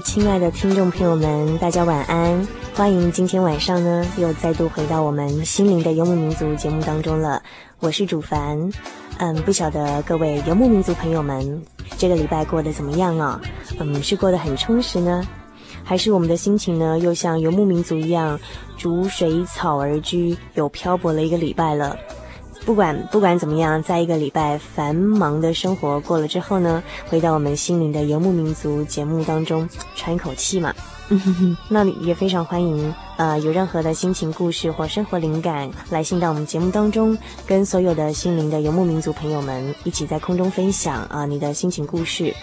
亲爱的听众朋友们，大家晚安！欢迎今天晚上呢，又再度回到我们心灵的游牧民族节目当中了。我是主凡，嗯，不晓得各位游牧民族朋友们这个礼拜过得怎么样啊？嗯，是过得很充实呢，还是我们的心情呢，又像游牧民族一样逐水草而居，有漂泊了一个礼拜了？不管不管怎么样，在一个礼拜繁忙的生活过了之后呢，回到我们心灵的游牧民族节目当中喘一口气嘛。那也非常欢迎，呃，有任何的心情故事或生活灵感，来信到我们节目当中，跟所有的心灵的游牧民族朋友们一起在空中分享啊、你的心情故事，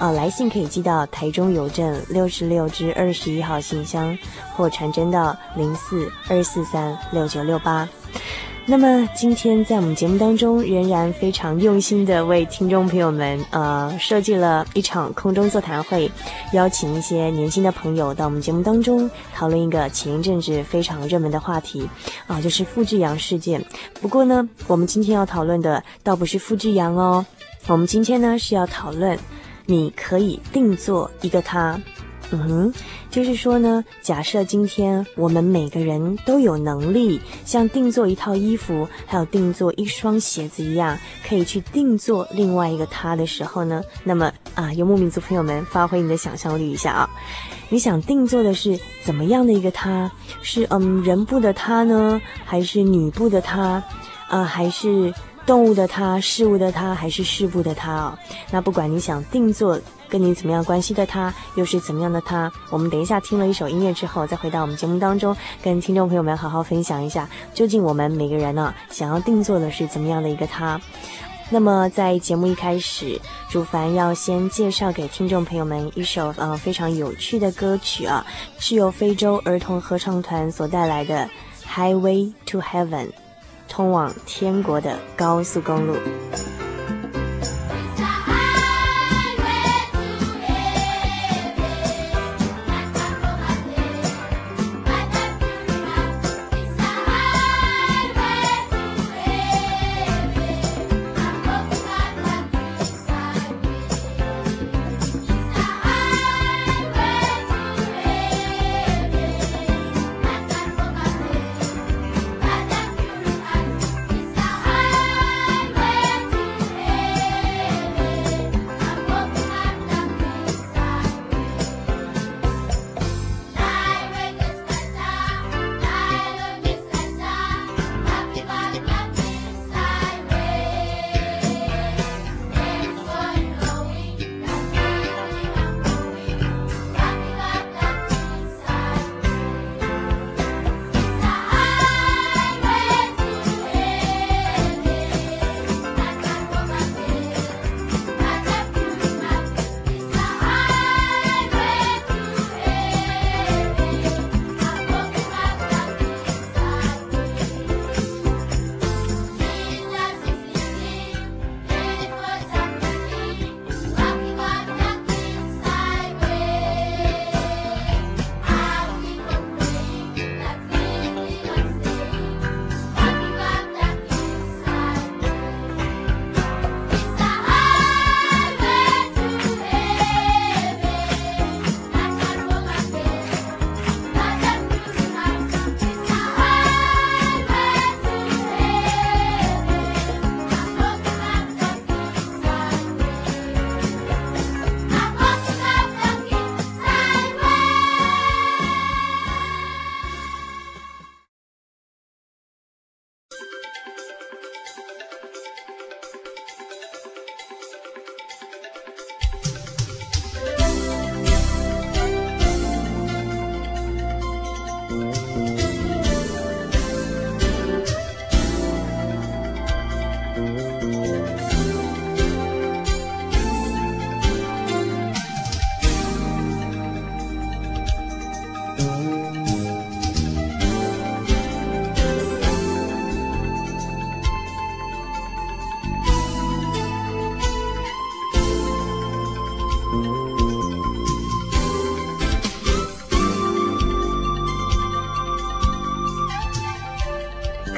啊、来信可以寄到台中邮政六十六支二十一号信箱，或传真到零四二四三六九六八。那么今天在我们节目当中，仍然非常用心的为听众朋友们，呃，设计了一场空中座谈会，邀请一些年轻的朋友到我们节目当中讨论一个前一阵子非常热门的话题，啊、就是富志洋事件。不过呢，我们今天要讨论的倒不是富志洋哦，我们今天呢是要讨论，你可以定做一个他。嗯哼，就是说呢，假设今天我们每个人都有能力，像定做一套衣服，还有定做一双鞋子一样，可以去定做另外一个他的时候呢，那么啊，游牧民族朋友们，发挥你的想象力一下啊，你想定做的是怎么样的一个他？是嗯，人部的他呢，还是女部的他？啊，还是动物的他、事物的他，还是事部的他啊？那不管你想定做。跟你怎么样关系的他，又是怎么样的他？我们等一下听了一首音乐之后，再回到我们节目当中，跟听众朋友们好好分享一下，究竟我们每个人呢，想要定做的是怎么样的一个他？那么在节目一开始，主凡要先介绍给听众朋友们一首呃非常有趣的歌曲啊，是由非洲儿童合唱团所带来的《Highway to Heaven》，通往天国的高速公路。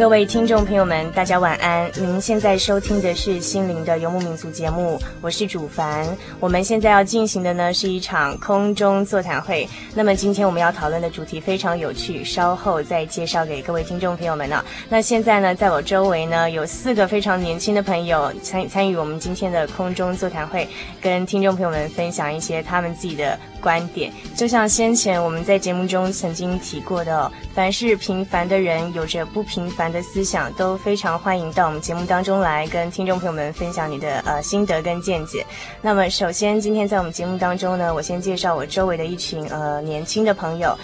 各位听众朋友们，大家晚安。您现在收听的是《心灵的游牧民族》节目，我是主凡。我们现在要进行的呢是一场空中座谈会。那么今天我们要讨论的主题非常有趣，稍后再介绍给各位听众朋友们呢。那现在呢，在我周围呢有四个非常年轻的朋友参参与我们今天的空中座谈会，跟听众朋友们分享一些他们自己的观点。就像先前我们在节目中曾经提过的，凡是平凡的人，有着不平凡的思想都非常欢迎到我们节目当中来跟听众朋友们分享你的呃心得跟见解。那么首先今天在我们节目当中呢，我先介绍我周围的一群呃年轻的朋友。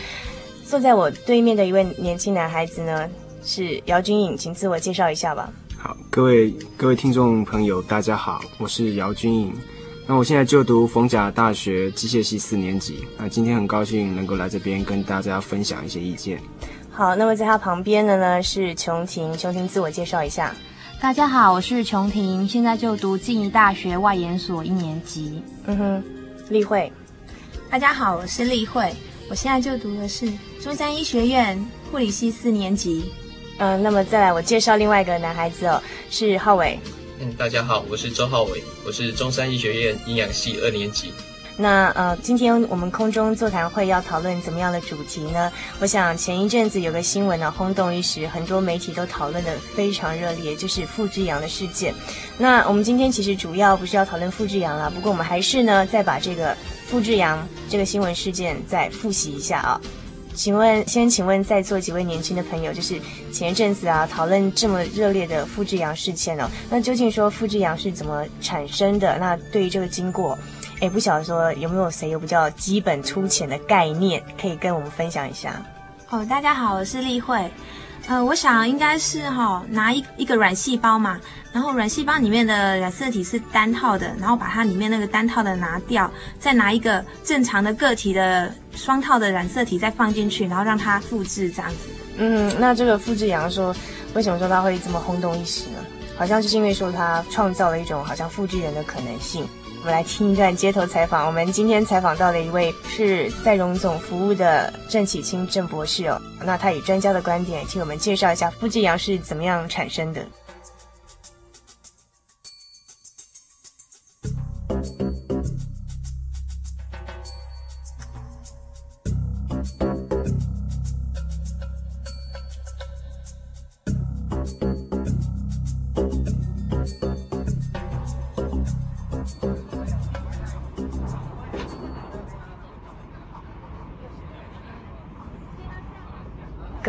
坐在我对面的一位年轻男孩子呢是姚君颖，请自我介绍一下吧。好，各位各位听众朋友，大家好，我是姚君颖。那我现在就读逢甲大学机械系四年级。那今天很高兴能够来这边跟大家分享一些意见。好，那么在他旁边的呢是琼婷，琼婷自我介绍一下。大家好，我是琼婷，现在就读静宜大学外研所一年级。嗯哼，丽慧。大家好，我是丽慧，我现在就读的是中山医学院护理系四年级。嗯、呃，那么再来我介绍另外一个男孩子哦，是浩伟。大家好，我是周浩伟，我是中山医学院营养系二年级。那呃，今天我们空中座谈会要讨论怎么样的主题呢？我想前一阵子有个新闻呢，轰动一时，很多媒体都讨论得非常热烈，就是傅志阳的事件。那我们今天其实主要不是要讨论傅志阳了，不过我们还是呢再把这个傅志阳这个新闻事件再复习一下啊。请问，先请问在座几位年轻的朋友，就是前一阵子啊讨论这么热烈的傅志阳事件哦，那究竟说傅志阳是怎么产生的？那对于这个经过。也不晓得说有没有谁有比较基本粗浅的概念可以跟我们分享一下？哦，大家好，我是丽慧。呃，我想应该是哈、哦、拿一一个卵细胞嘛，然后卵细胞里面的染色体是单套的，然后把它里面那个单套的拿掉，再拿一个正常的个体的双套的染色体再放进去，然后让它复制这样子。嗯，那这个复制羊说，为什么说它会这么轰动一时呢？好像就是因为说它创造了一种好像复制人的可能性。我们来听一段街头采访。我们今天采访到的一位是在荣总服务的郑启清郑博士哦，那他以专家的观点，替我们介绍一下傅志阳是怎么样产生的。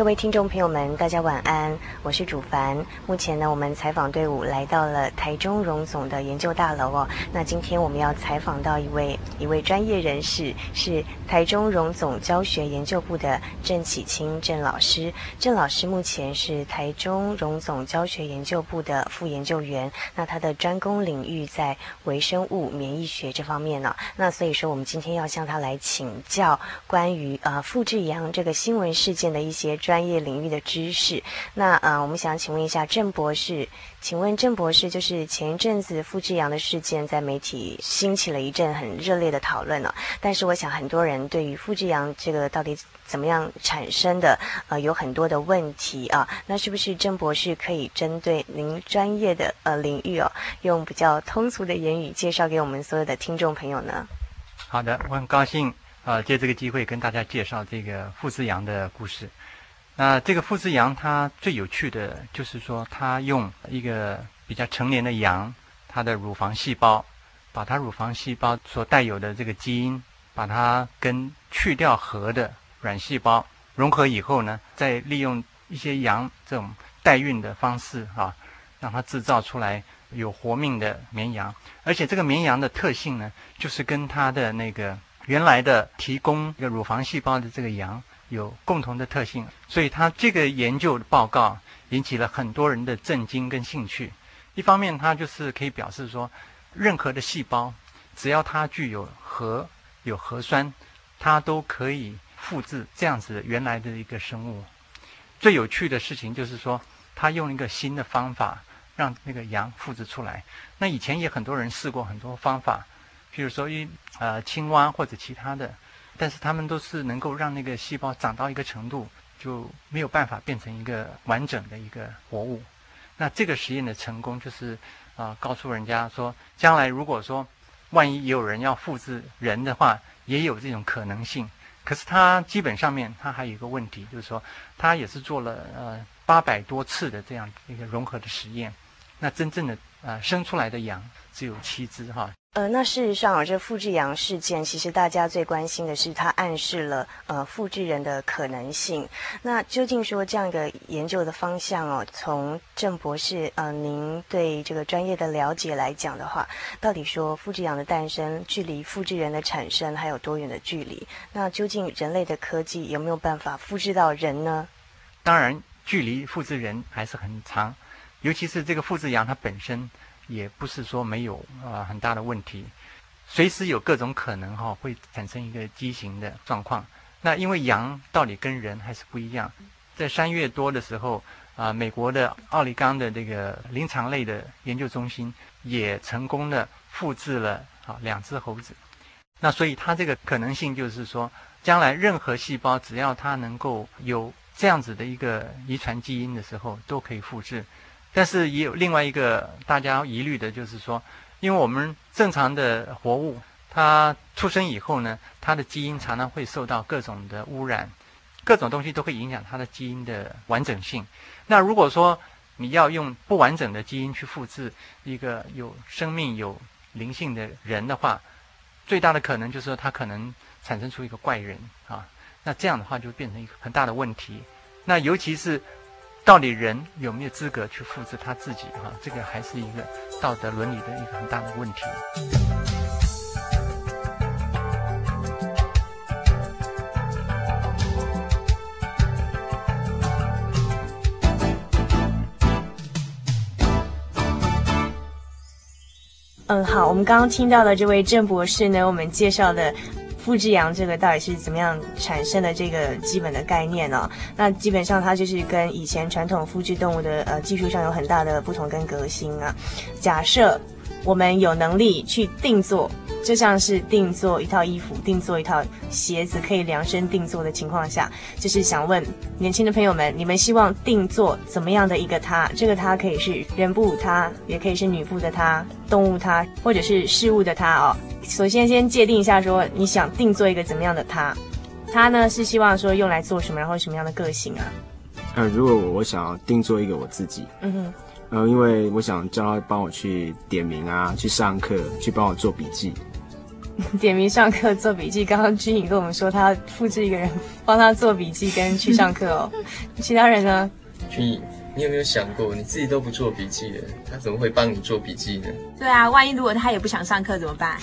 各位听众朋友们，大家晚安，我是主凡。目前呢，我们采访队伍来到了台中荣总的研究大楼哦。那今天我们要采访到一位一位专业人士，是台中荣总教学研究部的郑启清郑老师。郑老师目前是台中荣总教学研究部的副研究员，那他的专攻领域在微生物免疫学这方面呢、那所以说，我们今天要向他来请教关于呃傅志阳这个新闻事件的一些。专专业领域的知识，那呃，我们想请问一下郑博士，请问郑博士，就是前一阵子傅志阳的事件在媒体兴起了一阵很热烈的讨论了，但是我想很多人对于傅志阳这个到底怎么样产生的，呃，有很多的问题啊，那是不是郑博士可以针对您专业的呃领域哦，用比较通俗的言语介绍给我们所有的听众朋友呢？好的，我很高兴啊借这个机会跟大家介绍这个傅志阳的故事。那这个傅志阳，他最有趣的就是说，他用一个比较成年的羊，它的乳房细胞，把它乳房细胞所带有的这个基因，把它跟去掉核的卵细胞融合以后呢，再利用一些羊这种代孕的方式啊，让它制造出来有活命的绵羊，而且这个绵羊的特性呢，就是跟它的那个原来的提供一个乳房细胞的这个羊。有共同的特性，所以他这个研究的报告引起了很多人的震惊跟兴趣。一方面，它就是可以表示说，任何的细胞，只要它具有核、有核酸，它都可以复制这样子原来的一个生物。最有趣的事情就是说，他用一个新的方法让那个羊复制出来。那以前也很多人试过很多方法，譬如说一呃青蛙或者其他的。但是他们都是能够让那个细胞长到一个程度，就没有办法变成一个完整的一个活物。那这个实验的成功，就是啊、告诉人家说，将来如果说万一有人要复制人的话，也有这种可能性。可是它基本上面，它还有一个问题，就是说，它也是做了呃八百多次的这样一个融合的实验，那真正的呃生出来的羊只有七只哈。呃，那事实上啊，这复制羊事件，其实大家最关心的是它暗示了呃复制人的可能性。那究竟说这样一个研究的方向哦，从郑博士呃您对这个专业的了解来讲的话，到底说复制羊的诞生距离复制人的产生还有多远的距离？那究竟人类的科技有没有办法复制到人呢？当然，距离复制人还是很长，尤其是这个复制羊它本身。也不是说没有啊、很大的问题，随时有各种可能哈、会产生一个畸形的状况。那因为羊到底跟人还是不一样，在三月多的时候啊、美国的奥利冈的这个临床类的研究中心也成功的复制了啊两只猴子。那所以它这个可能性就是说，将来任何细胞只要它能够有这样子的一个遗传基因的时候，都可以复制。但是也有另外一个大家疑虑的，就是说，因为我们正常的活物，它出生以后呢，它的基因常常会受到各种的污染，各种东西都会影响它的基因的完整性。那如果说你要用不完整的基因去复制一个有生命、有灵性的人的话，最大的可能就是说，它可能产生出一个怪人啊。那这样的话就变成一个很大的问题。那尤其是。到底人有没有资格去复制他自己？哈，这个还是一个道德伦理的一个很大的问题。嗯，好，我们刚刚听到的这位郑博士呢，我们介绍的。复制羊这个到底是怎么样产生的？这个基本的概念呢、那基本上它就是跟以前传统复制动物的呃技术上有很大的不同跟革新啊。假设我们有能力去定做，就像是定做一套衣服、定做一套鞋子，可以量身定做的情况下，就是想问年轻的朋友们，你们希望定做怎么样的一个他？这个他可以是人部他，也可以是女部的他、动物他，或者是事物的他哦。首先，先界定一下，说你想定做一个怎么样的他？他呢是希望说用来做什么，然后什么样的个性啊？呃，如果我想要定做一个我自己，嗯哼，呃，因为我想叫他帮我去点名啊，去上课，去帮我做笔记。点名上课做笔记，刚刚君颖跟我们说，他要复制一个人帮他做笔记跟去上课哦。其他人呢？君颖。你有没有想过，你自己都不做笔记的，他怎么会帮你做笔记呢？对啊，万一如果他也不想上课怎么办？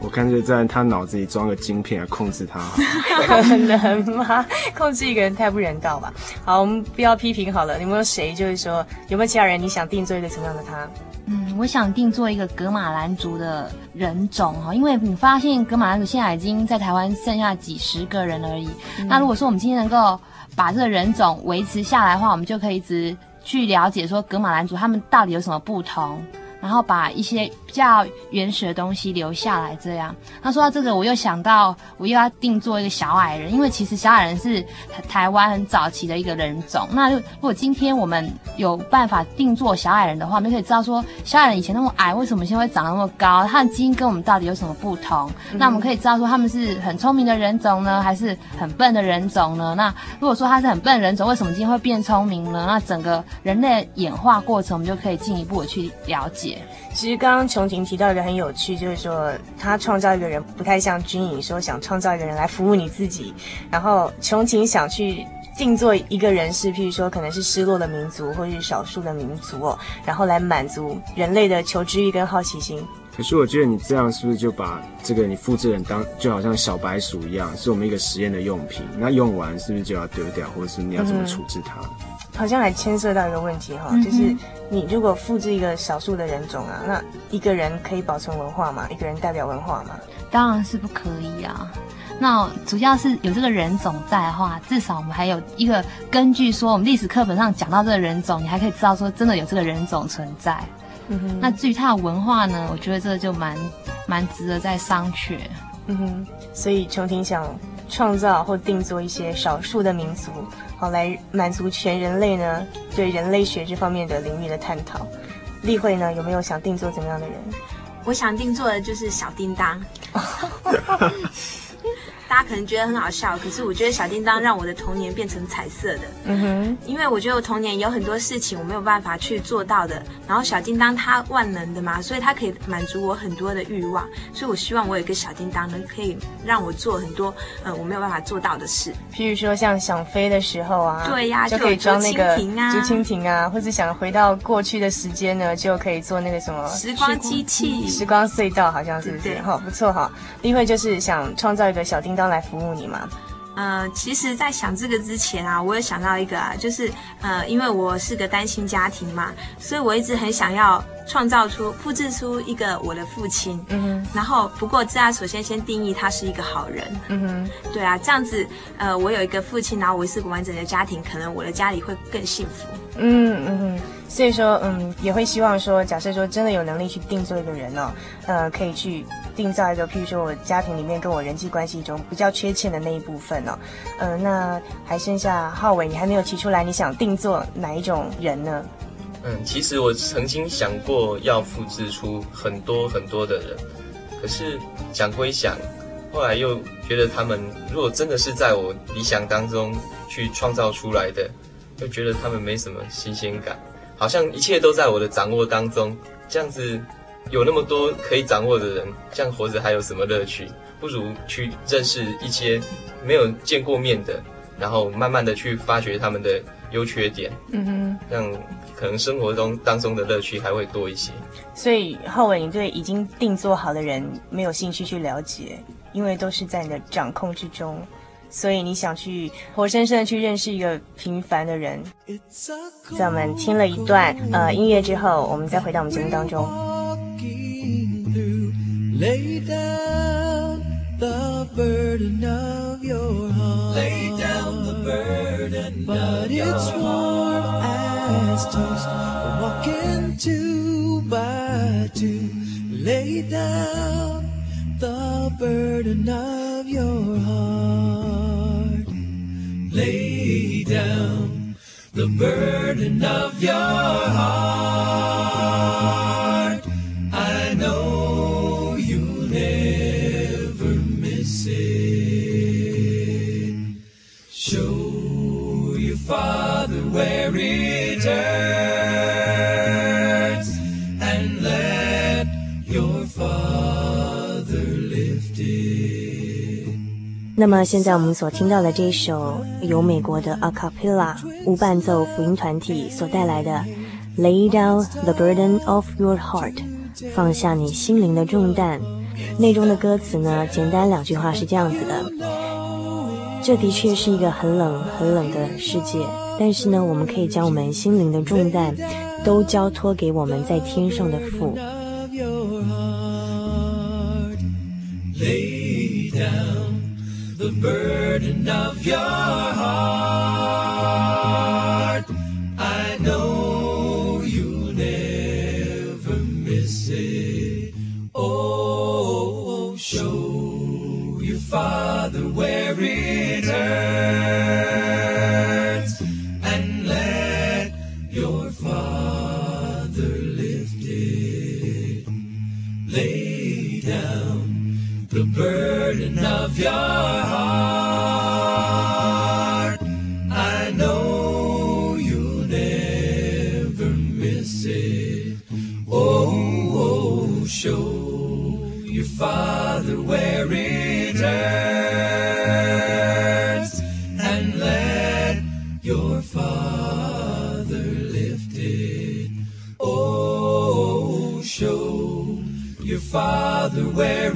我干脆在他脑子里装个晶片来控制他。可能吗？控制一个人太不人道吧。好，我们不要批评好了。有没有谁就是说，有没有其他人你想定做一个什么样的他？嗯，我想定做一个格马兰族的人种哈，因为你发现格马兰族现在已经在台湾剩下几十个人而已。嗯、那如果说我们今天能够。把这个人种维持下来的话，我们就可以一直去了解说，格马兰族他们到底有什么不同。然后把一些比较原始的东西留下来，这样。他说到这个，我又想到我又要定做一个小矮人，因为其实小矮人是台湾很早期的一个人种。那如果今天我们有办法定做小矮人的话，我们就可以知道说，小矮人以前那么矮，为什么现在会长那么高？他的基因跟我们到底有什么不同？嗯、那我们可以知道说，他们是很聪明的人种呢，还是很笨的人种呢？那如果说他是很笨的人种，为什么今天会变聪明呢？那整个人类演化过程，我们就可以进一步的去了解。其实刚刚琼婷提到一个很有趣，就是说他创造一个人不太像军营说想创造一个人来服务你自己，然后琼婷想去定做一个人是，譬如说可能是失落的民族或者是少数的民族哦，然后来满足人类的求知欲跟好奇心。可是我觉得你这样是不是就把这个你复制人当就好像小白鼠一样，是我们一个实验的用品？那用完是不是就要丢掉，或者是你要怎么处置它？嗯好像还牵涉到一个问题哈，就是你如果复制一个少数的人种啊，那一个人可以保存文化吗？一个人代表文化吗？当然是不可以啊。那主要是有这个人种在的话，至少我们还有一个根据说，我们历史课本上讲到这个人种，你还可以知道说真的有这个人种存在。嗯哼。那至于他的文化呢，我觉得这个就蛮蛮值得再商榷。嗯哼，所以琼婷想创造或定做一些少数的民族，好来满足全人类呢对人类学这方面的领域的探讨。例会呢有没有想定做怎么样的人？我想定做的就是小叮当。大家可能觉得很好笑，可是我觉得小叮当让我的童年变成彩色的。嗯哼，因为我觉得我童年有很多事情我没有办法去做到的，然后小叮当它万能的嘛，所以它可以满足我很多的欲望，所以我希望我有一个小叮当能，可以让我做很多呃我没有办法做到的事。譬如说像想飞的时候啊，对呀、啊，就可以装那个竹蜻蜓啊，或者想回到过去的时间呢，就可以做那个什么时光机器、时光隧道，好像是不是？哈，不错哈。立慧就是想创造一个小叮当来服务你吗。呃，其实，在想这个之前啊，我有想到一个啊，就是呃，因为我是个单亲家庭嘛，所以我一直很想要创造出、复制出一个我的父亲。嗯哼。然后，不过这样首先先定义他是一个好人。嗯哼。对啊，这样子，呃，我有一个父亲，然后我是个完整的家庭，可能我的家里会更幸福。嗯嗯哼。所以说，嗯，也会希望说，假设说真的有能力去定做一个人哦，呃，可以去。定造一个，譬如说我家庭里面跟我人际关系中比较缺欠的那一部分哦，嗯、呃，那还剩下浩伟，你还没有提出来，你想定做哪一种人呢？嗯，其实我曾经想过要复制出很多很多的人，可是想归想，后来又觉得他们如果真的是在我理想当中去创造出来的，又觉得他们没什么新鲜感，好像一切都在我的掌握当中，这样子。有那么多可以掌握的人，这样活着还有什么乐趣？不如去认识一些没有见过面的，然后慢慢的去发掘他们的优缺点。嗯哼，这样可能生活中当中的乐趣还会多一些。所以浩伟，你对已经定做好的人没有兴趣去了解，因为都是在你的掌控之中，所以你想去活生生的去认识一个平凡的人。在我们听了一段呃音乐之后，我们再回到我们节目当中。Lay down the burden of your heart. Lay down the burden but of your heart. But it's warm as toast. Walking two by two. Lay down the burden of your heart. Lay down the burden of your heart. Your Father lift it. 那么现在我们所听到的这一首由美国的 a cappella 无伴奏福音团体所带来的《Lay Down the Burden of Your Heart》，放下你心灵的重担。内中的歌词呢，简单两句话是这样子的。这的确是一个很冷、很冷的世界，但是呢，我们可以将我们心灵的重担都交托给我们在天上的父。deserve. 各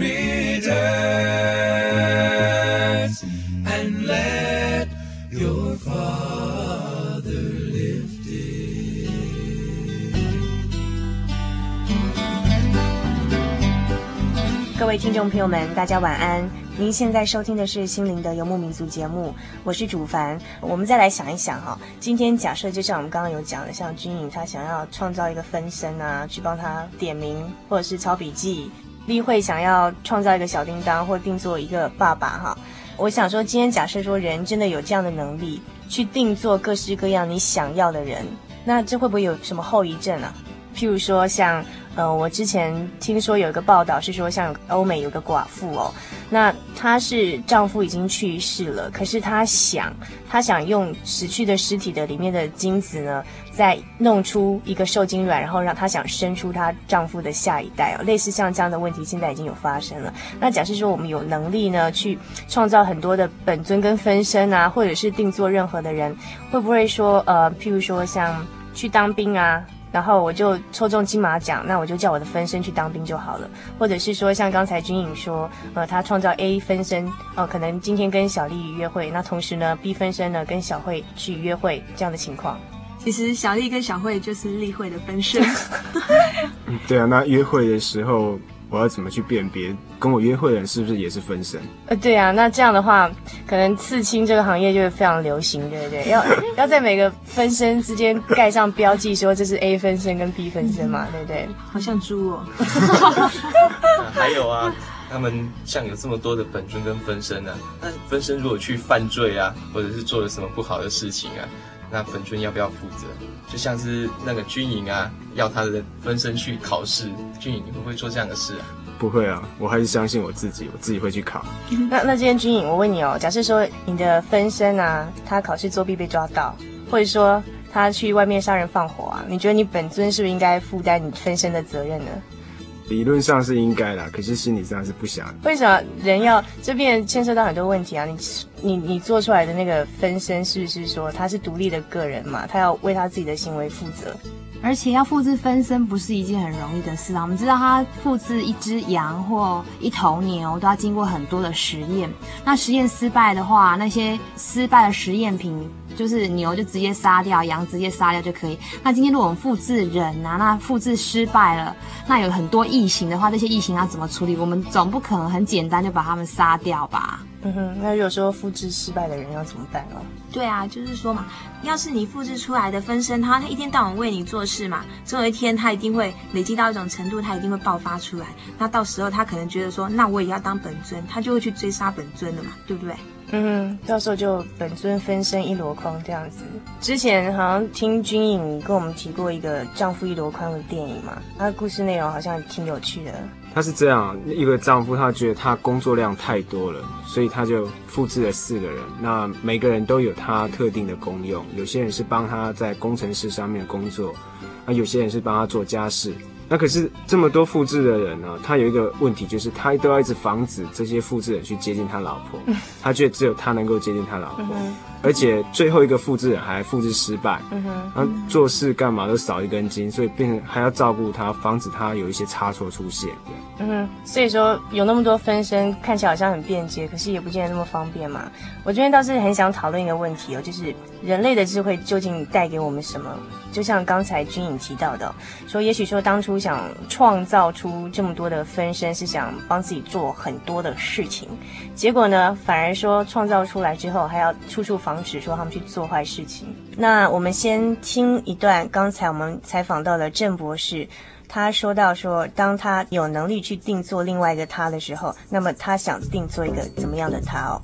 位听众朋友们，大家晚安。您现在收听的是《心灵的游牧民族》节目，我是主凡。我们再来想一想哈，今天假设就像我们刚刚有讲的，像军营他想要创造一个分身啊，去帮他点名或者是抄笔记，立慧想要创造一个小叮当，或定做一个爸爸哈。我想说，今天假设说人真的有这样的能力，去定做各式各样你想要的人，那这会不会有什么后遗症啊？譬如说像。呃，我之前听说有一个报道是说，像欧美有个寡妇哦，那她是丈夫已经去世了，可是她想，她想用死去的尸体的里面的精子呢，再弄出一个受精卵，然后让她想生出她丈夫的下一代哦，类似像这样的问题现在已经有发生了。那假设说我们有能力呢，去创造很多的本尊跟分身啊，或者是定做任何的人，会不会说呃，譬如说像去当兵啊？然后我就抽中金马奖，那我就叫我的分身去当兵就好了。或者是说，像刚才君颖说，呃，他创造 A 分身，呃，可能今天跟小丽约会，那同时呢，B 分身呢跟小慧去约会这样的情况。其实小丽跟小慧就是立慧的分身。嗯，对啊，那约会的时候。我要怎么去辨别跟我约会的人是不是也是分身？呃，对啊，那这样的话，可能刺青这个行业就会非常流行，对不对？要 要在每个分身之间盖上标记，说这是 A 分身跟 B 分身嘛，对不对？好像猪哦。还有啊，他们像有这么多的本尊跟分身啊，那分身如果去犯罪啊，或者是做了什么不好的事情啊。那本尊要不要负责？就像是那个军营啊，要他的分身去考试，军营你会不会做这样的事啊？不会啊，我还是相信我自己，我自己会去考。那那今天军颖，我问你哦，假设说你的分身啊，他考试作弊被抓到，或者说他去外面杀人放火啊，你觉得你本尊是不是应该负担你分身的责任呢？理论上是应该啦，可是心理上是不想。为什么人要这边牵涉到很多问题啊？你你你做出来的那个分身，是不是说他是独立的个人嘛？他要为他自己的行为负责。而且要复制分身不是一件很容易的事啊！我们知道，他复制一只羊或一头牛都要经过很多的实验。那实验失败的话，那些失败的实验品就是牛就直接杀掉，羊直接杀掉就可以。那今天如果我们复制人啊，那复制失败了，那有很多异形的话，这些异形要怎么处理？我们总不可能很简单就把他们杀掉吧？嗯哼，那如果说复制失败的人要怎么办哦？对啊，就是说嘛，要是你复制出来的分身，他他一天到晚为你做事嘛，总有一天他一定会累积到一种程度，他一定会爆发出来。那到时候他可能觉得说，那我也要当本尊，他就会去追杀本尊了嘛，对不对？嗯哼，到时候就本尊分身一箩筐这样子。之前好像听君颖跟我们提过一个《丈夫一箩筐》的电影嘛，他的故事内容好像挺有趣的。他是这样，一个丈夫，他觉得他工作量太多了，所以他就复制了四个人。那每个人都有他特定的功用，有些人是帮他在工程师上面工作，啊，有些人是帮他做家事。那可是这么多复制的人呢，他有一个问题，就是他都要一直防止这些复制人去接近他老婆，他觉得只有他能够接近他老婆。而且最后一个复制人还复制失败，嗯哼，然后做事干嘛都少一根筋，所以变成还要照顾他，防止他有一些差错出现。嗯哼，所以说有那么多分身，看起来好像很便捷，可是也不见得那么方便嘛。我这边倒是很想讨论一个问题哦，就是人类的智慧究竟带给我们什么？就像刚才君颖提到的，说也许说当初想创造出这么多的分身，是想帮自己做很多的事情，结果呢，反而说创造出来之后，还要处处防。防止说他们去做坏事情。那我们先听一段，刚才我们采访到了郑博士，他说到说，当他有能力去定做另外一个他的时候，那么他想定做一个怎么样的他哦？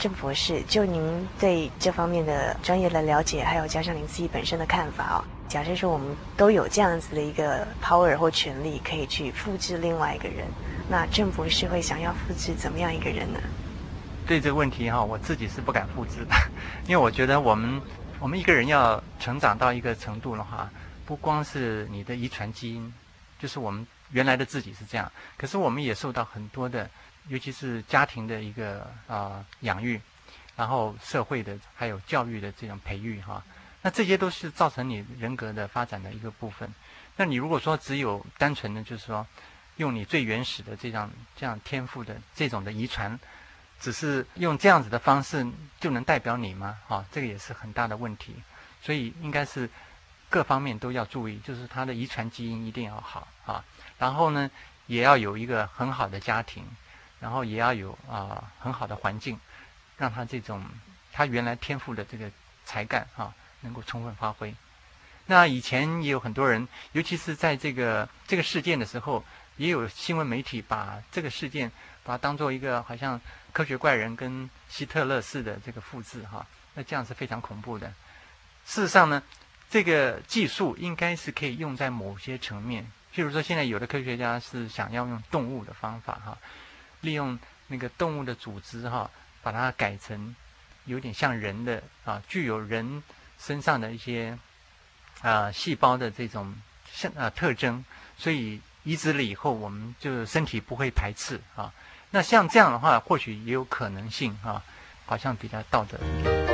郑博士，就您对这方面的专业的了解，还有加上您自己本身的看法哦，假设说我们都有这样子的一个 power 或权利，可以去复制另外一个人，那郑博士会想要复制怎么样一个人呢？对这个问题哈，我自己是不敢复制的，因为我觉得我们我们一个人要成长到一个程度的话，不光是你的遗传基因，就是我们原来的自己是这样，可是我们也受到很多的。尤其是家庭的一个啊、养育，然后社会的还有教育的这种培育哈，那这些都是造成你人格的发展的一个部分。那你如果说只有单纯的，就是说用你最原始的这样这样天赋的这种的遗传，只是用这样子的方式就能代表你吗？哈，这个也是很大的问题。所以应该是各方面都要注意，就是他的遗传基因一定要好啊。然后呢，也要有一个很好的家庭，然后也要有啊很好的环境，让他这种他原来天赋的这个才干啊能够充分发挥。那以前也有很多人，尤其是在这个这个事件的时候，也有新闻媒体把这个事件把它当做一个好像科学怪人跟希特勒似的这个复制哈，那这样是非常恐怖的。事实上呢，这个技术应该是可以用在某些层面。譬如说，现在有的科学家是想要用动物的方法哈，利用那个动物的组织哈，把它改成有点像人的啊，具有人身上的一些啊细胞的这种像啊特征，所以移植了以后，我们就身体不会排斥啊。那像这样的话，或许也有可能性啊，好像比较道德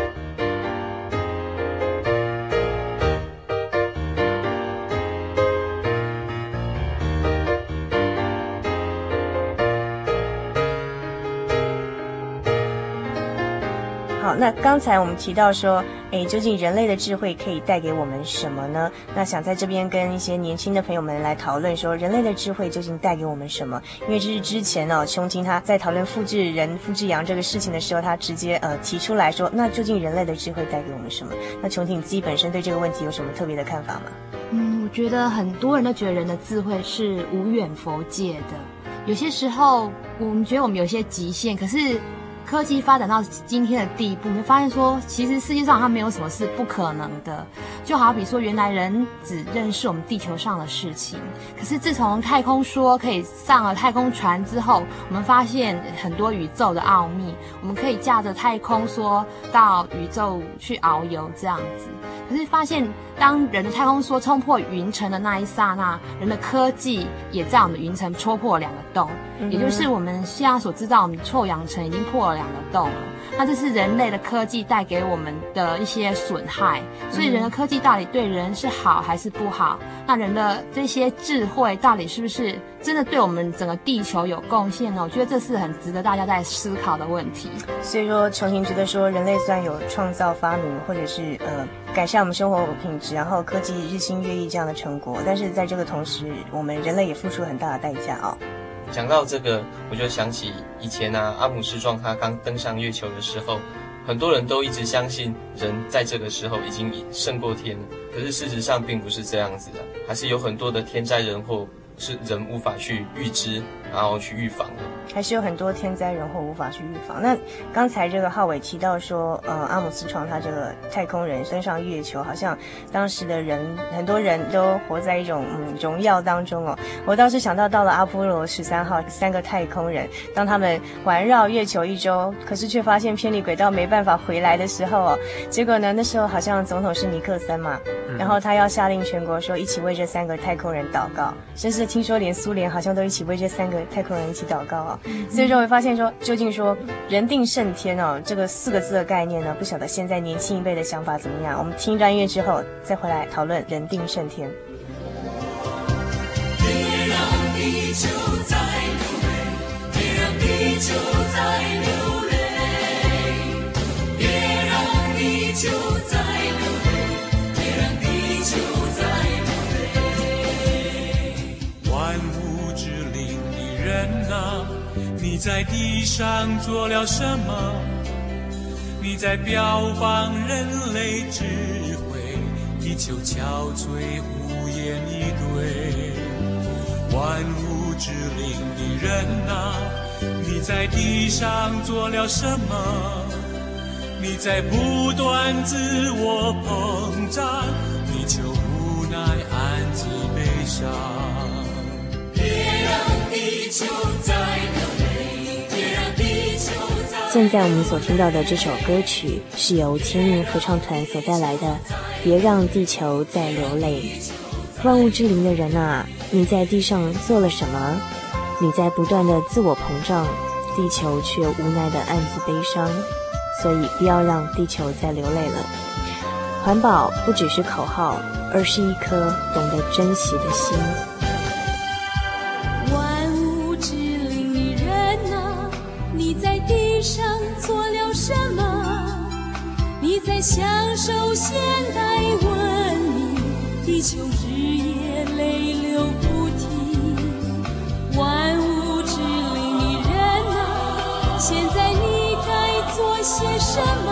那刚才我们提到说，哎，究竟人类的智慧可以带给我们什么呢？那想在这边跟一些年轻的朋友们来讨论说，人类的智慧究竟带给我们什么？因为这是之前哦，琼婷他在讨论复制人、复制羊这个事情的时候，他直接呃提出来说，那究竟人类的智慧带给我们什么？那琼婷你自己本身对这个问题有什么特别的看法吗？嗯，我觉得很多人都觉得人的智慧是无远佛界的，有些时候我们觉得我们有些极限，可是。科技发展到今天的地步，你会发现说，其实世界上它没有什么是不可能的。就好比说，原来人只认识我们地球上的事情，可是自从太空梭可以上了太空船之后，我们发现很多宇宙的奥秘，我们可以驾着太空梭到宇宙去遨游这样子。可是发现，当人的太空梭冲破云层的那一刹那，人的科技也在我们云层戳破两个洞，嗯、也就是我们现在所知道，我们臭氧层已经破了两个洞了。那这是人类的科技带给我们的一些损害。所以，人的科技到底对人是好还是不好？那人的这些智慧到底是不是真的对我们整个地球有贡献呢？我觉得这是很值得大家在思考的问题。所以说，琼婷觉得说，人类虽然有创造发明，或者是呃。改善我们生活品质，然后科技日新月异这样的成果，但是在这个同时，我们人类也付出很大的代价哦。讲到这个，我就想起以前啊，阿姆斯壮他刚登上月球的时候，很多人都一直相信人在这个时候已经胜过天，可是事实上并不是这样子的，还是有很多的天灾人祸。是人无法去预知，然后去预防的，还是有很多天灾人祸无法去预防。那刚才这个浩伟提到说，呃，阿姆斯壮他这个太空人登上月球，好像当时的人很多人都活在一种嗯荣耀当中哦。我倒是想到，到了阿波罗十三号三个太空人，当他们环绕月球一周，可是却发现偏离轨道没办法回来的时候哦，结果呢，那时候好像总统是尼克森嘛，然后他要下令全国说一起为这三个太空人祷告，甚至。听说连苏联好像都一起为这三个太空人一起祷告啊，所以说会发现说，究竟说人定胜天哦，这个四个字的概念呢，不晓得现在年轻一辈的想法怎么样？我们听一段音乐之后再回来讨论人定胜天。别让地球再流泪，别让地球再流泪，在地上做了什么？你在标榜人类智慧，地球憔悴无言以对。万物之灵的人啊，你在地上做了什么？你在不断自我膨胀，地球无奈暗自悲伤。别让地球再。现在我们所听到的这首歌曲是由青年合唱团所带来的《别让地球再流泪》。万物之灵的人啊，你在地上做了什么？你在不断的自我膨胀，地球却无奈的暗自悲伤。所以不要让地球再流泪了。环保不只是口号，而是一颗懂得珍惜的心。享受现代文明，地球日夜泪流不停，万物之灵，你人啊，现在你该做些什么？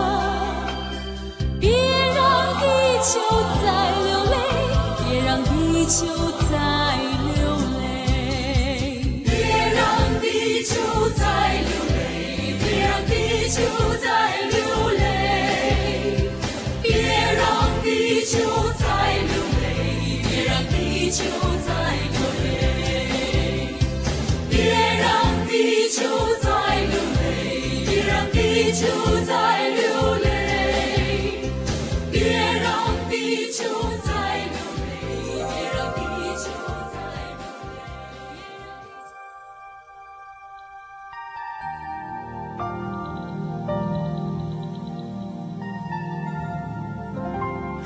别让地球再流泪，别让地球再流泪，别让地球再流泪，别让地球再。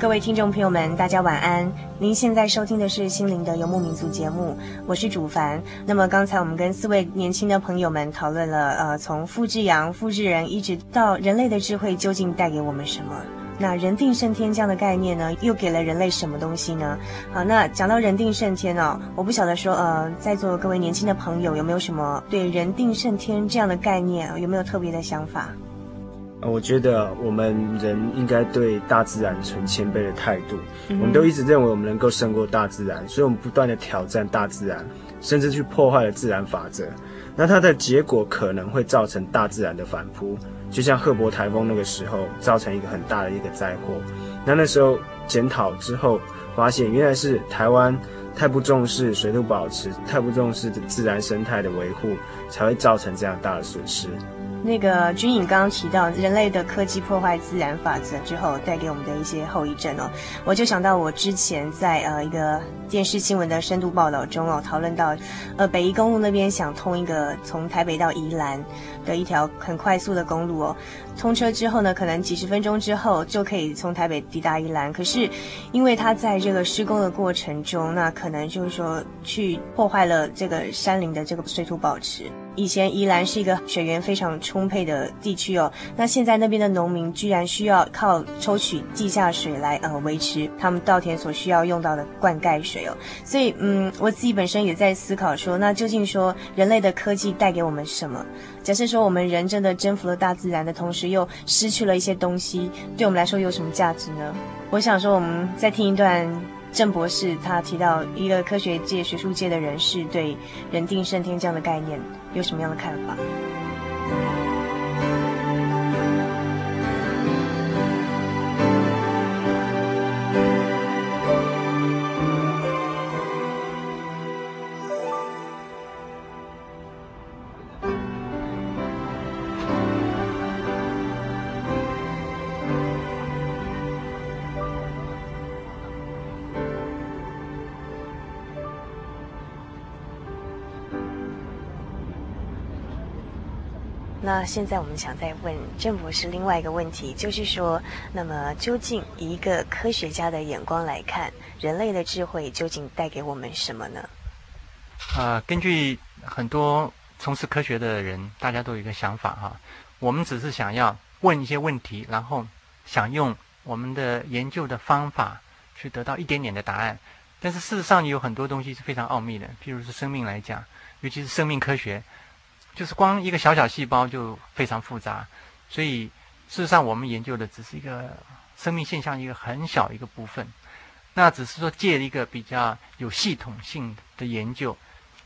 各位听众朋友们，大家晚安。您现在收听的是《心灵的游牧民族》节目，我是主凡。那么刚才我们跟四位年轻的朋友们讨论了，呃，从复制羊、复制人，一直到人类的智慧究竟带给我们什么？那人定胜天这样的概念呢，又给了人类什么东西呢？好，那讲到人定胜天哦，我不晓得说，呃，在座各位年轻的朋友有没有什么对人定胜天这样的概念有没有特别的想法？我觉得我们人应该对大自然存谦卑的态度。我们都一直认为我们能够胜过大自然，所以我们不断的挑战大自然，甚至去破坏了自然法则。那它的结果可能会造成大自然的反扑，就像赫伯台风那个时候造成一个很大的一个灾祸。那那时候检讨之后，发现原来是台湾太不重视水土保持，太不重视自然生态的维护，才会造成这样大的损失。那个军颖刚刚提到人类的科技破坏自然法则之后带给我们的一些后遗症哦，我就想到我之前在呃一个电视新闻的深度报道中哦，讨论到呃北宜公路那边想通一个从台北到宜兰的一条很快速的公路哦，通车之后呢，可能几十分钟之后就可以从台北抵达宜兰，可是因为它在这个施工的过程中，那可能就是说去破坏了这个山林的这个水土保持。以前宜兰是一个水源非常充沛的地区哦，那现在那边的农民居然需要靠抽取地下水来呃维持他们稻田所需要用到的灌溉水所以嗯，我自己本身也在思考说，那究竟说人类的科技带给我们什么？假设说我们人真的征服了大自然的同时，又失去了一些东西，对我们来说有什么价值呢？我想说，我们再听一段。郑博士他提到一个科学界、学术界的人士对“人定胜天”这样的概念有什么样的看法？那现在我们想再问郑博士另外一个问题，就是说，那么究竟以一个科学家的眼光来看，人类的智慧究竟带给我们什么呢？呃，根据很多从事科学的人，大家都有一个想法哈，我们只是想要问一些问题，然后想用我们的研究的方法去得到一点点的答案，但是事实上有很多东西是非常奥秘的，譬如是生命来讲，尤其是生命科学。就是光一个小小细胞就非常复杂，所以事实上我们研究的只是一个生命现象一个很小一个部分。那只是说借一个比较有系统性的研究，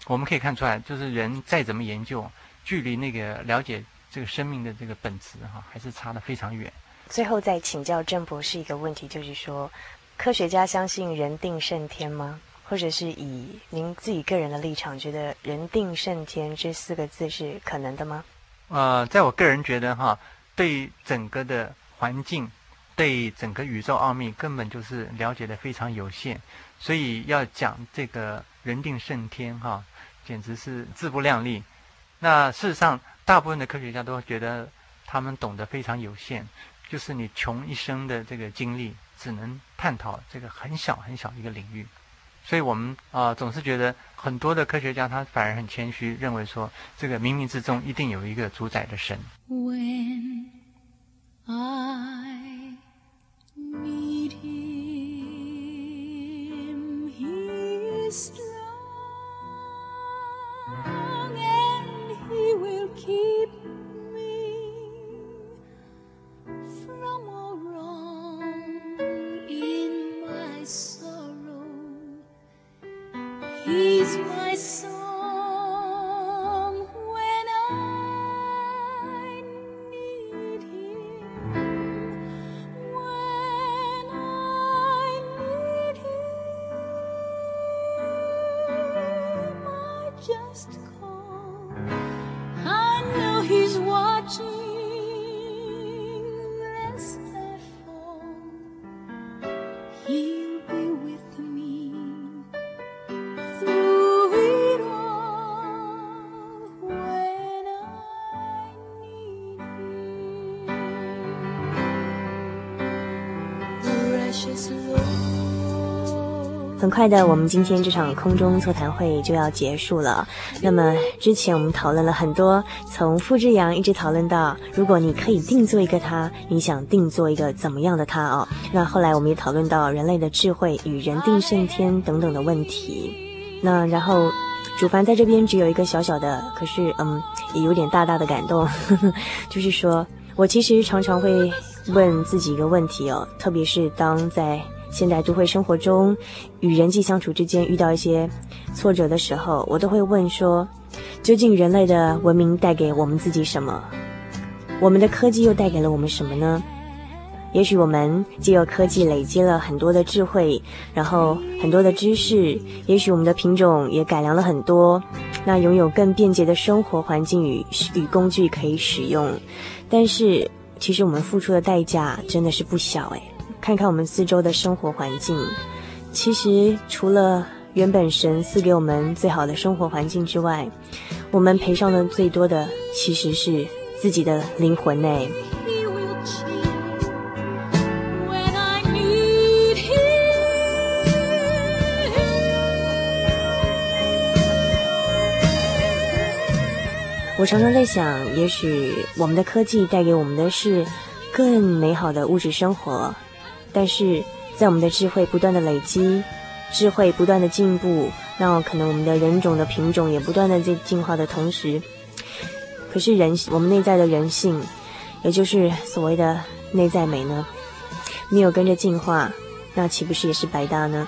我们可以看出来，就是人再怎么研究，距离那个了解这个生命的这个本质哈，还是差得非常远。最后再请教郑博士一个问题，就是说，科学家相信人定胜天吗？或者是以您自己个人的立场，觉得“人定胜天”这四个字是可能的吗？呃，在我个人觉得哈，对整个的环境，对整个宇宙奥秘，根本就是了解的非常有限，所以要讲这个“人定胜天”哈，简直是自不量力。那事实上，大部分的科学家都觉得他们懂得非常有限，就是你穷一生的这个精力，只能探讨这个很小很小一个领域。所以我们啊总是觉得很多的科学家他反而很谦虚认为说这个冥冥之中一定有一个主宰的神。When i need him he is strong and he will keep 很快的，我们今天这场空中座谈会就要结束了。那么之前我们讨论了很多，从付志阳一直讨论到，如果你可以定做一个他，你想定做一个怎么样的他哦？那后来我们也讨论到人类的智慧与人定胜天等等的问题。那然后主凡在这边只有一个小小的，可是嗯，也有点大大的感动，就是说我其实常常会问自己一个问题哦，特别是当在。现代都会生活中，与人际相处之间遇到一些挫折的时候，我都会问说：究竟人类的文明带给我们自己什么？我们的科技又带给了我们什么呢？也许我们借由科技累积了很多的智慧，然后很多的知识，也许我们的品种也改良了很多，那拥有更便捷的生活环境与与工具可以使用。但是，其实我们付出的代价真的是不小诶。看看我们四周的生活环境，其实除了原本神赐给我们最好的生活环境之外，我们赔上的最多的其实是自己的灵魂呢。我常常在想，也许我们的科技带给我们的是更美好的物质生活。但是在我们的智慧不断的累积，智慧不断的进步，那可能我们的人种的品种也不断的在进化的同时，可是人我们内在的人性，也就是所谓的内在美呢，没有跟着进化，那岂不是也是白搭呢？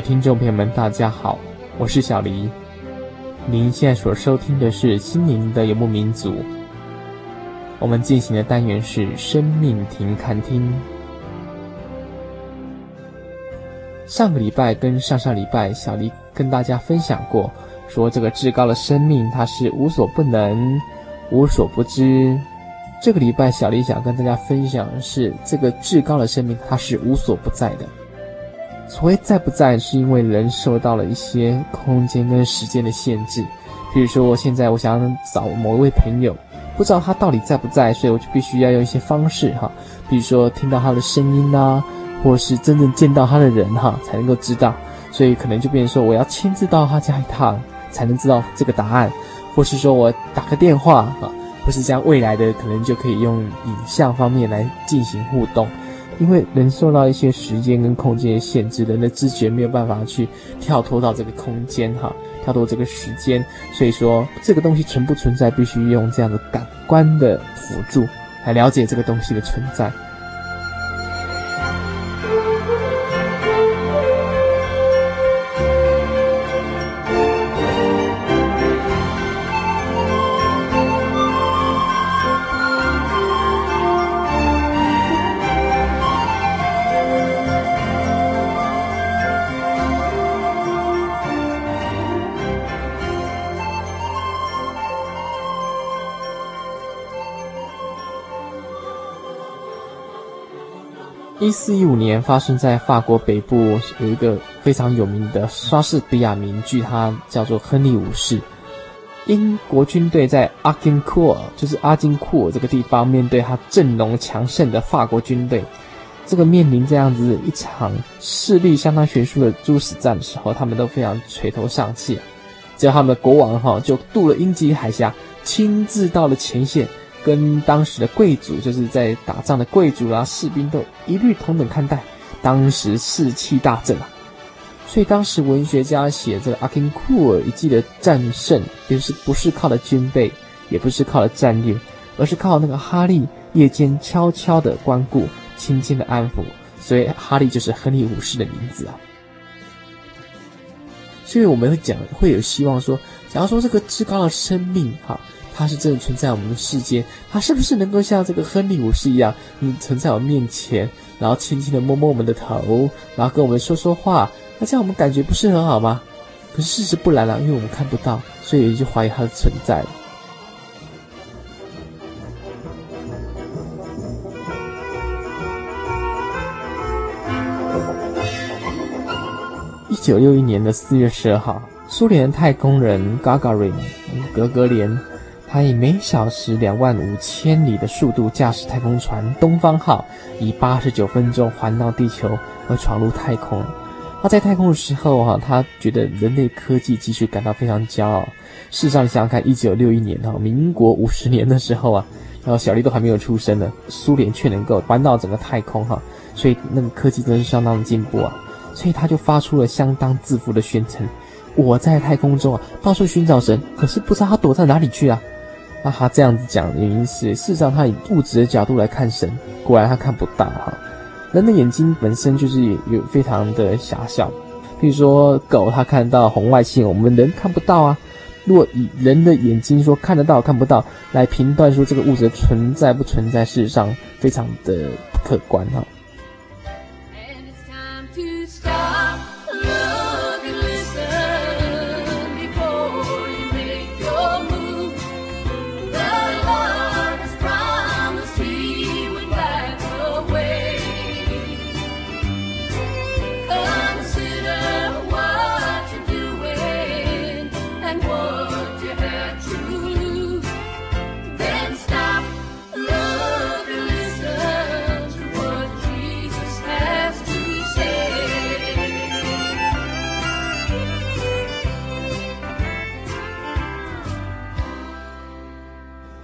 听众朋友们，大家好，我是小黎。您现在所收听的是《心灵的游牧民族》。我们进行的单元是“生命停看听”。上个礼拜跟上上礼拜，小黎跟大家分享过，说这个至高的生命，它是无所不能、无所不知。这个礼拜，小黎想跟大家分享的是，这个至高的生命，它是无所不在的。所谓在不在，是因为人受到了一些空间跟时间的限制。比如说，我现在我想要找某一位朋友，不知道他到底在不在，所以我就必须要用一些方式哈，比如说听到他的声音啊，或是真正见到他的人哈，才能够知道。所以可能就变成说，我要亲自到他家一趟，才能知道这个答案，或是说我打个电话啊，或是这样未来的可能就可以用影像方面来进行互动。因为人受到一些时间跟空间的限制，人的知觉没有办法去跳脱到这个空间哈，跳脱这个时间，所以说这个东西存不存在，必须用这样的感官的辅助来了解这个东西的存在。一四一五年，发生在法国北部有一个非常有名的莎士比亚名剧，它叫做《亨利五世》。英国军队在阿金库尔，就是阿金库尔这个地方，面对他阵容强盛的法国军队，这个面临这样子一场势力相当悬殊的殊死战的时候，他们都非常垂头丧气。只有他们的国王哈，就渡了英吉利海峡，亲自到了前线。跟当时的贵族，就是在打仗的贵族啊，士兵都一律同等看待，当时士气大振啊。所以当时文学家写这个阿金库尔一记的战胜，就是不是靠了军备，也不是靠了战略，而是靠那个哈利夜间悄悄的关顾，轻轻的安抚。所以哈利就是亨利五世的名字啊。所以我们会讲，会有希望说，假如说这个至高的生命，哈。他是真的存在我们的世间，他是不是能够像这个亨利五世一样，嗯，存在我们面前，然后轻轻的摸摸我们的头，然后跟我们说说话，那这样我们感觉不是很好吗？可是事实不然了，因为我们看不到，所以也就怀疑他的存在了。一九六一年的四月十二号，苏联太空人 Gagarin 格格连。他以每小时两万五千里的速度驾驶太空船“东方号”，以八十九分钟环绕地球而闯入太空。他在太空的时候，哈，他觉得人类科技技术感到非常骄傲。事实上，你想想看，一九六一年哈，民国五十年的时候啊，然后小丽都还没有出生呢，苏联却能够环绕整个太空哈，所以那个科技真是相当的进步啊。所以他就发出了相当自负的宣称：“我在太空中啊，到处寻找神，可是不知道他躲在哪里去啊。”那他这样子讲的原因是，事实上他以物质的角度来看神，果然他看不到哈。人的眼睛本身就是有非常的狭小，比如说狗它看到红外线，我们人看不到啊。如果以人的眼睛说看得到看不到来评断说这个物质的存在不存在，事实上非常的不客观哈。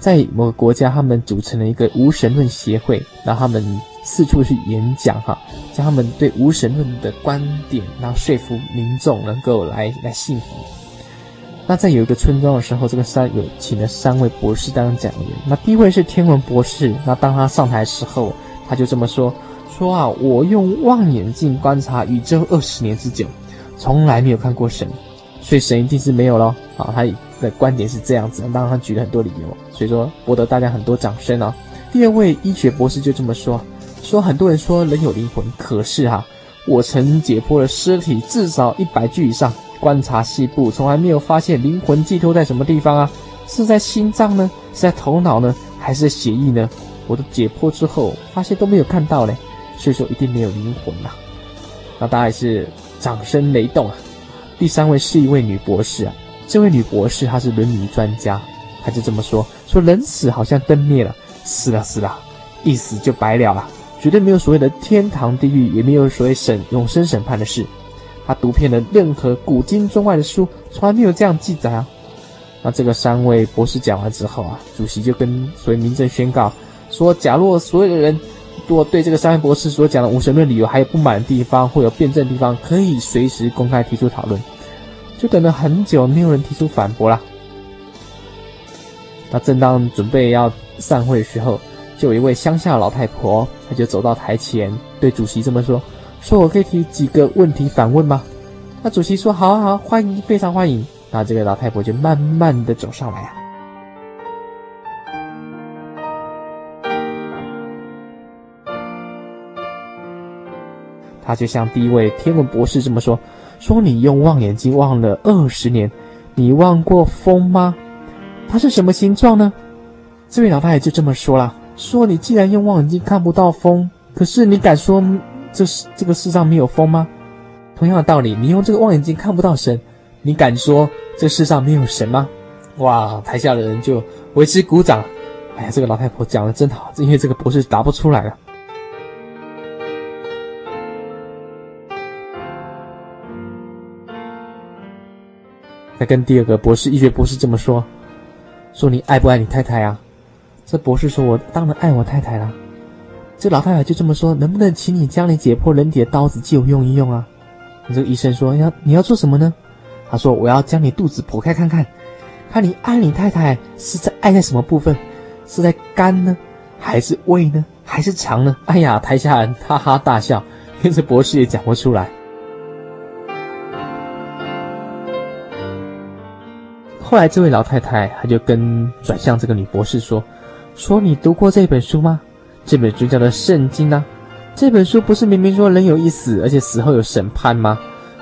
在某个国家，他们组成了一个无神论协会，然后他们四处去演讲，哈，将他们对无神论的观点，然后说服民众能够来来信服。那在有一个村庄的时候，这个三有请了三位博士当讲员。那第一位是天文博士，那当他上台时候，他就这么说：说啊，我用望远镜观察宇宙二十年之久，从来没有看过神，所以神一定是没有咯。啊，他的观点是这样子，当然他举了很多理由。所以说博得大家很多掌声啊。第二位医学博士就这么说：说很多人说人有灵魂，可是哈、我曾解剖了尸体至少一百具以上，观察细部，从来没有发现灵魂寄托在什么地方啊？是在心脏呢？是在头脑呢？还是在血液呢？我的解剖之后发现都没有看到嘞，所以说一定没有灵魂、啊。那大家也是掌声雷动啊。第三位是一位女博士啊，这位女博士她是伦理专家。她就这么说：说人死好像灯灭了，死了死了，一死就白了了，绝对没有所谓的天堂地狱，也没有所谓审永生审判的事。他读遍了任何古今中外的书，从来没有这样记载啊。那这个三位博士讲完之后啊，主席就跟所谓民政宣告说，假若所有的人如果对这个三位博士所讲的无神论理由还有不满的地方，或有辩证的地方，可以随时公开提出讨论。就等了很久，没有人提出反驳了。那正当准备要散会的时候，就有一位乡下老太婆，她就走到台前，对主席这么说：“说我可以提几个问题反问吗？”那主席说：“好啊，好，欢迎，非常欢迎。”那这个老太婆就慢慢的走上来啊。他就像第一位天文博士这么说：“说你用望远镜望了二十年，你望过风吗？它是什么形状呢？”这位老太太就这么说了：“说你既然用望远镜看不到风，可是你敢说这是这个世上没有风吗？同样的道理，你用这个望远镜看不到神，你敢说这世上没有神吗？”哇！台下的人就为之鼓掌。哎呀，这个老太婆讲的真好，因为这个博士答不出来了。再跟第二个博士，医学博士这么说：“说你爱不爱你太太啊？”这博士说：“我当然爱我太太啦。”这老太太就这么说：“能不能请你将你解剖人体的刀子借我用一用啊？”这个医生说：“要你要做什么呢？”他说：“我要将你肚子剖开看看，看你爱你太太是在爱在什么部分？是在肝呢，还是胃呢，还是肠呢？”哎呀，台下人哈哈大笑，连这博士也讲不出来。后来，这位老太太她就跟转向这个女博士说：“说你读过这本书吗？这本书叫做《圣经》啊。这本书不是明明说人有一死，而且死后有审判吗？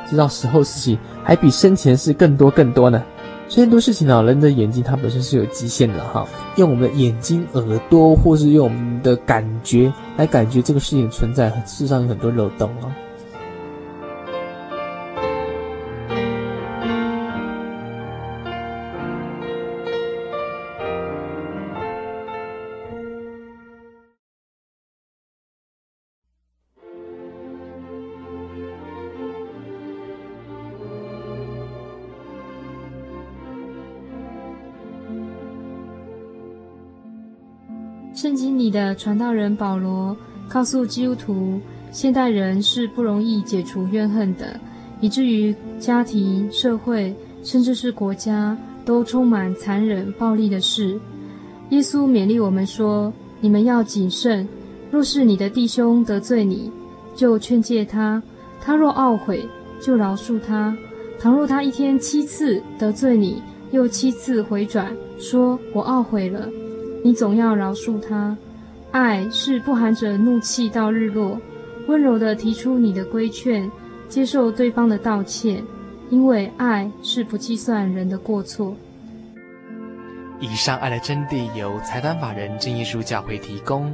知道死后事情还比生前事更多更多呢。所以很多事情呢，人的眼睛它本身是有极限的哈。用我们的眼睛、耳朵，或是用我们的感觉来感觉这个事情存在，事实上有很多漏洞啊。”的传道人保罗告诉基督徒，现代人是不容易解除怨恨的，以至于家庭、社会，甚至是国家，都充满残忍、暴力的事。耶稣勉励我们说：“你们要谨慎，若是你的弟兄得罪你，就劝诫他；他若懊悔，就饶恕他。倘若他一天七次得罪你，又七次回转，说我懊悔了。”你总要饶恕他，爱是不含着怒气到日落，温柔地提出你的规劝，接受对方的道歉，因为爱是不计算人的过错。以上爱的真谛由财团法人真耶稣教会提供。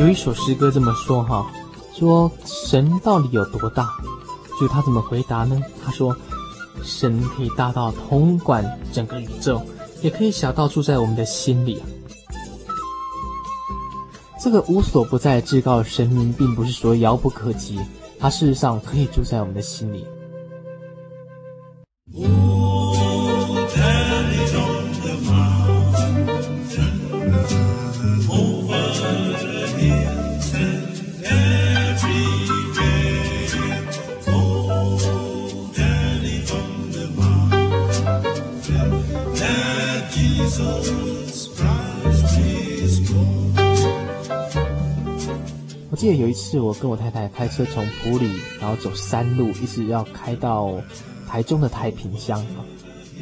有一首诗歌这么说哈，说神到底有多大？就他怎么回答呢？他说，神可以大到统管整个宇宙，也可以小到住在我们的心里。这个无所不在至高神明，并不是说遥不可及，它事实上可以住在我们的心里。记得有一次，我跟我太太开车从埔里，然后走山路，一直要开到台中的太平乡。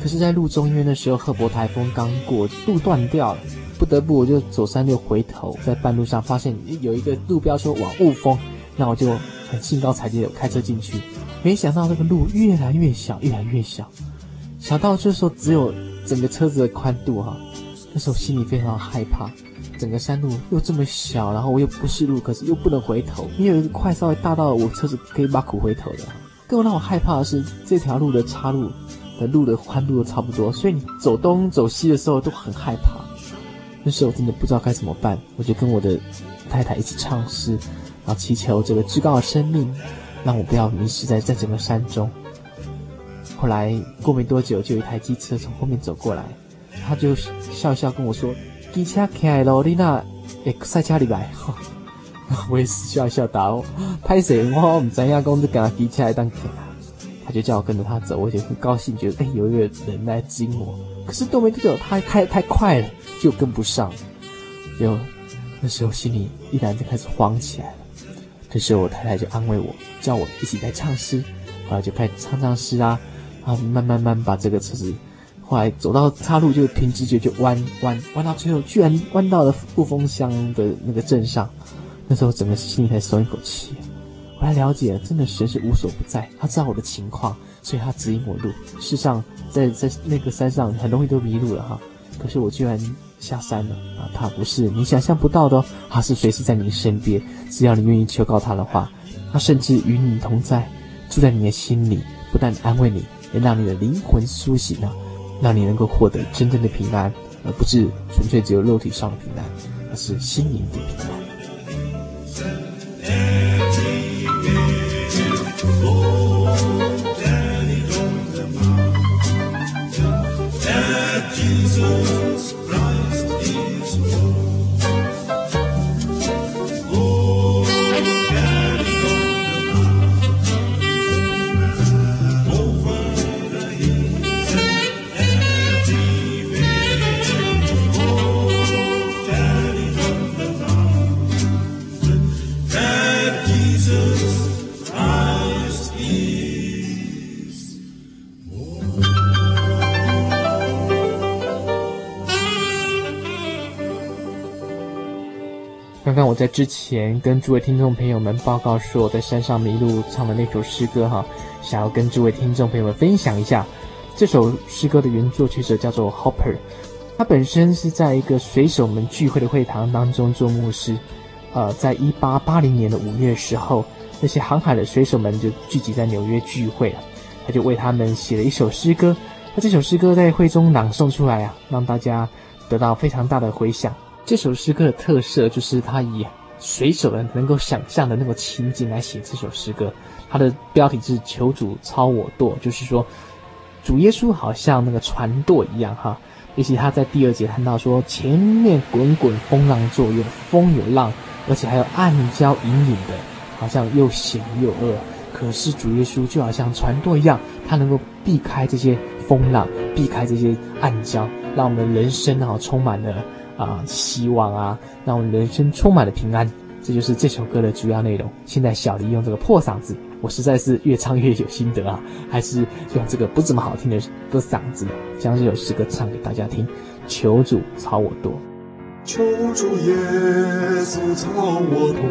可是，在路中，因为那时候赫伯台风刚过，路断掉了，不得不我就走山路回头，在半路上发现有一个路标说往雾峰，那我就很兴高采烈的开车进去。没想到那个路越来越小，越来越小，小到这时候只有整个车子的宽度哈。那时候心里非常害怕，整个山路又这么小，然后我又不识路，可是又不能回头，你有一个快稍微大到我车子可以把苦回头的。更让我害怕的是这条路的岔路的路的宽度都差不多，所以你走东走西的时候都很害怕。那时候我真的不知道该怎么办，我就跟我的太太一起唱诗，然后祈求这个至高的生命。让我不要迷失在在整个山中。后来过没多久，就有一台机车从后面走过来，他就笑笑跟我说：“机车开了，你那也塞车里来。”我也是笑笑答：“哦，拍谁？我唔知影，讲是跟他机车来当开。”他就叫我跟着他走，我就很高兴，觉得哎，有一个人来指引我。可是都没多久，他开太快了，就跟不上。就那时候心里依然就开始慌起来了。这时候我太太就安慰我，叫我一起来唱诗，后来就开始唱唱诗啊，然后慢慢慢把这个车子，后来走到岔路就凭直觉就弯弯弯到最后，居然弯到了雾峰乡的那个镇上。那时候整个心里才松一口气。我来了解，真的神是无所不在，他知道我的情况，所以他指引我路。事实上，在在那个山上很容易都迷路了哈，可是我居然。下山了啊！他不是你想象不到的哦，他是随时在你身边，只要你愿意求告他的话，他甚至与你同在，住在你的心里，不但安慰你，也让你的灵魂苏醒了，让你能够获得真正的平安，而不是纯粹只有肉体上的平安，而是心灵的平安。刚刚我在之前跟诸位听众朋友们报告说我在山上迷路唱的那首诗歌哈，想要跟诸位听众朋友们分享一下。这首诗歌的原作曲者叫做 Hopper，他本身是在一个水手们聚会的会堂当中做牧师。呃，在一八八零年的五月时候，那些航海的水手们就聚集在纽约聚会了，他就为他们写了一首诗歌。那这首诗歌在会中朗诵出来啊，让大家得到非常大的回响。这首诗歌的特色就是他以水手人能够想象的那个情景来写这首诗歌。它的标题是“求主操我舵”，就是说主耶稣好像那个船舵一样哈。尤其他在第二节谈到说，前面滚滚风浪作，用风有浪，而且还有暗礁隐隐的，好像又险又恶。可是主耶稣就好像船舵一样，他能够避开这些风浪，避开这些暗礁，让我们人生啊充满了。啊，希望啊，让我们人生充满了平安，这就是这首歌的主要内容。现在小黎用这个破嗓子，我实在是越唱越有心得啊，还是用这个不怎么好听的的嗓子，将这首诗歌唱给大家听。求主超我多。求主耶稣操我舵，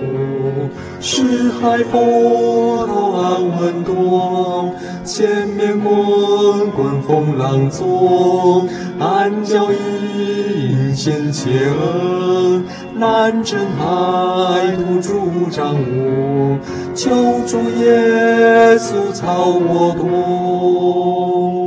使海波涛安稳妥，前面滚滚风浪中，暗礁隐险邪恶，难征海途主掌我，求主耶稣操我舵。